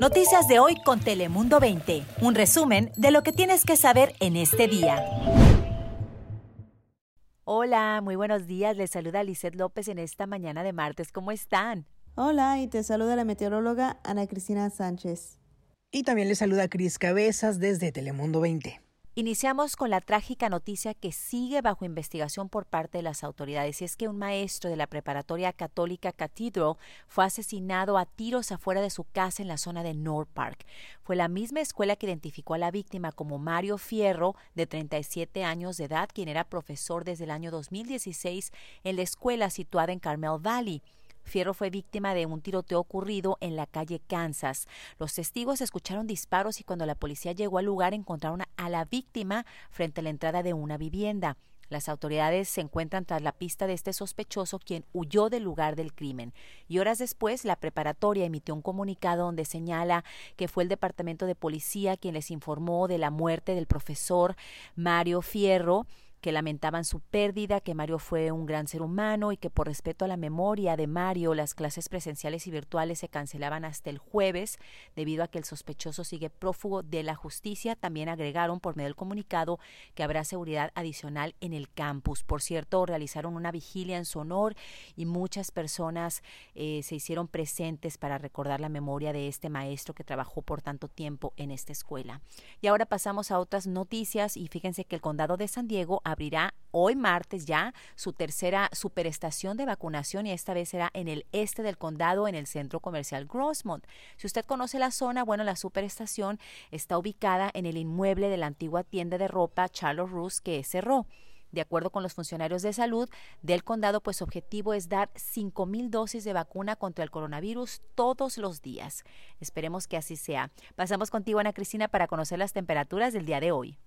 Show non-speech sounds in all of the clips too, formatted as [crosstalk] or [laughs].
Noticias de hoy con Telemundo 20. Un resumen de lo que tienes que saber en este día. Hola, muy buenos días. Les saluda Lizeth López en esta mañana de martes. ¿Cómo están? Hola, y te saluda la meteoróloga Ana Cristina Sánchez. Y también les saluda Cris Cabezas desde Telemundo 20. Iniciamos con la trágica noticia que sigue bajo investigación por parte de las autoridades. Y es que un maestro de la preparatoria católica Cathedral fue asesinado a tiros afuera de su casa en la zona de North Park. Fue la misma escuela que identificó a la víctima como Mario Fierro, de 37 años de edad, quien era profesor desde el año 2016 en la escuela situada en Carmel Valley. Fierro fue víctima de un tiroteo ocurrido en la calle Kansas. Los testigos escucharon disparos y cuando la policía llegó al lugar encontraron a la víctima frente a la entrada de una vivienda. Las autoridades se encuentran tras la pista de este sospechoso quien huyó del lugar del crimen. Y horas después, la preparatoria emitió un comunicado donde señala que fue el Departamento de Policía quien les informó de la muerte del profesor Mario Fierro que lamentaban su pérdida, que Mario fue un gran ser humano y que por respeto a la memoria de Mario las clases presenciales y virtuales se cancelaban hasta el jueves debido a que el sospechoso sigue prófugo de la justicia. También agregaron por medio del comunicado que habrá seguridad adicional en el campus. Por cierto, realizaron una vigilia en su honor y muchas personas eh, se hicieron presentes para recordar la memoria de este maestro que trabajó por tanto tiempo en esta escuela. Y ahora pasamos a otras noticias y fíjense que el condado de San Diego abrirá hoy martes ya su tercera superestación de vacunación y esta vez será en el este del condado, en el centro comercial Grossmont. Si usted conoce la zona, bueno, la superestación está ubicada en el inmueble de la antigua tienda de ropa Charles Roos que cerró. De acuerdo con los funcionarios de salud del condado, pues su objetivo es dar 5.000 dosis de vacuna contra el coronavirus todos los días. Esperemos que así sea. Pasamos contigo, Ana Cristina, para conocer las temperaturas del día de hoy.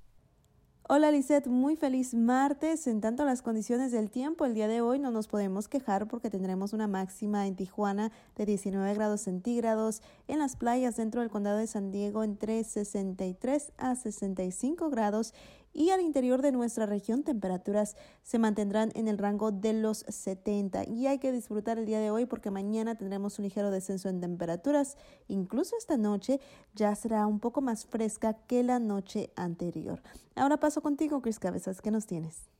Hola Lisette, muy feliz martes. En tanto las condiciones del tiempo, el día de hoy no nos podemos quejar porque tendremos una máxima en Tijuana de 19 grados centígrados, en las playas dentro del condado de San Diego entre 63 a 65 grados y al interior de nuestra región temperaturas se mantendrán en el rango de los 70 y hay que disfrutar el día de hoy porque mañana tendremos un ligero descenso en temperaturas, incluso esta noche ya será un poco más fresca que la noche anterior. Ahora paso contigo, Chris Cabezas, ¿qué nos tienes?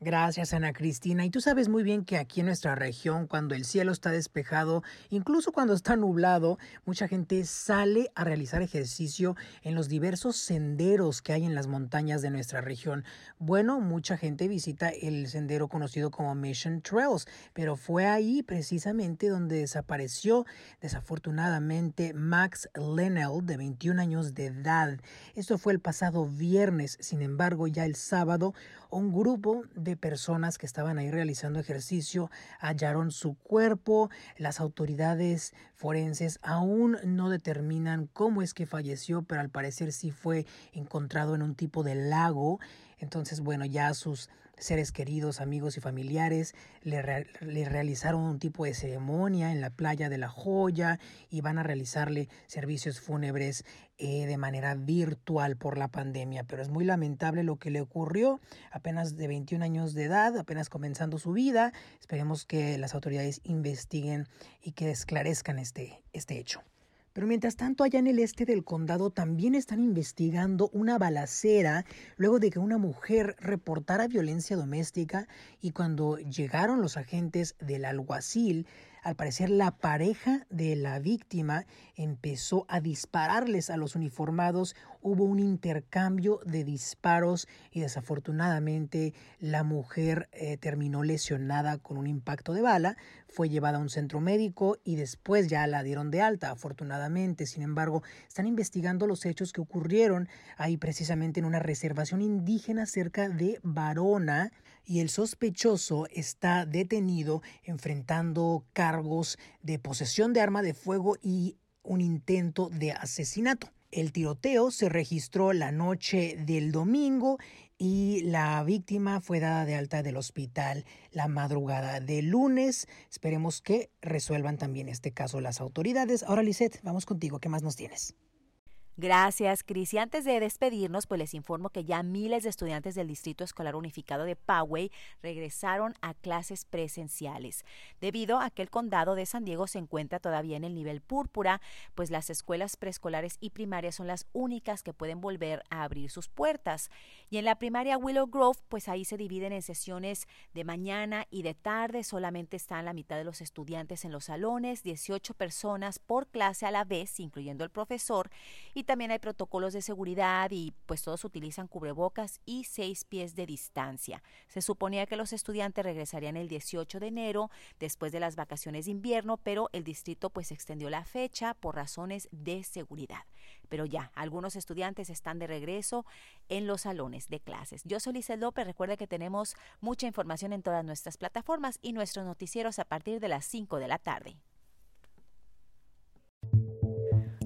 Gracias, Ana Cristina. Y tú sabes muy bien que aquí en nuestra región, cuando el cielo está despejado, incluso cuando está [laughs] nublado, mucha gente sale a realizar ejercicio en los diversos senderos que hay en las montañas de nuestra región. Bueno, mucha gente visita el sendero conocido como Mission Trails, pero fue ahí precisamente donde desapareció desafortunadamente Max Lennell, de 21 años de edad. Esto fue el pasado viernes. Sin embargo, ya el sábado, un grupo de personas que estaban ahí realizando ejercicio hallaron su cuerpo. Las autoridades forenses aún no determinan cómo es que falleció, pero al parecer sí fue encontrado en un tipo de lago. Entonces, bueno, ya sus seres queridos, amigos y familiares le, realizaron un tipo de ceremonia en la playa de La Joya y van a realizarle servicios fúnebres eh, de manera virtual por la pandemia. Pero es muy lamentable lo que le ocurrió, apenas de 21 años de edad, apenas comenzando su vida. Esperemos que las autoridades investiguen y que esclarezcan este, este hecho. Pero mientras tanto, allá en el este del condado también están investigando una balacera luego de que una mujer reportara violencia doméstica y cuando llegaron los agentes del alguacil al parecer la pareja de la víctima empezó a dispararles a los uniformados, hubo un intercambio de disparos y desafortunadamente la mujer eh, terminó lesionada con un impacto de bala, fue llevada a un centro médico y después ya la dieron de alta, afortunadamente. Sin embargo, están investigando los hechos que ocurrieron ahí precisamente en una reservación indígena cerca de Varona y el sospechoso está detenido enfrentando cargos de posesión de arma de fuego y un intento de asesinato. El tiroteo se registró la noche del domingo y la víctima fue dada de alta del hospital la madrugada del lunes. Esperemos que resuelvan también este caso las autoridades. Ahora, Lisette, vamos contigo. ¿Qué más nos tienes? Gracias, Cris. Y antes de despedirnos, pues les informo que ya miles de estudiantes del Distrito Escolar Unificado de Poway regresaron a clases presenciales, debido a que el condado de San Diego se encuentra todavía en el nivel púrpura, pues las escuelas preescolares y primarias son las únicas que pueden volver a abrir sus puertas. Y en la primaria Willow Grove, pues ahí se dividen en sesiones de mañana y de tarde, solamente están la mitad de los estudiantes en los salones, 18 personas por clase a la vez, incluyendo el profesor, y también hay protocolos de seguridad y pues todos utilizan cubrebocas y seis pies de distancia. Se suponía que los estudiantes regresarían el 18 de enero después de las vacaciones de invierno, pero el distrito pues extendió la fecha por razones de seguridad. Pero ya, algunos estudiantes están de regreso en los salones de clases. Yo soy Lisa López, recuerda que tenemos mucha información en todas nuestras plataformas y nuestros noticieros a partir de las 5 de la tarde.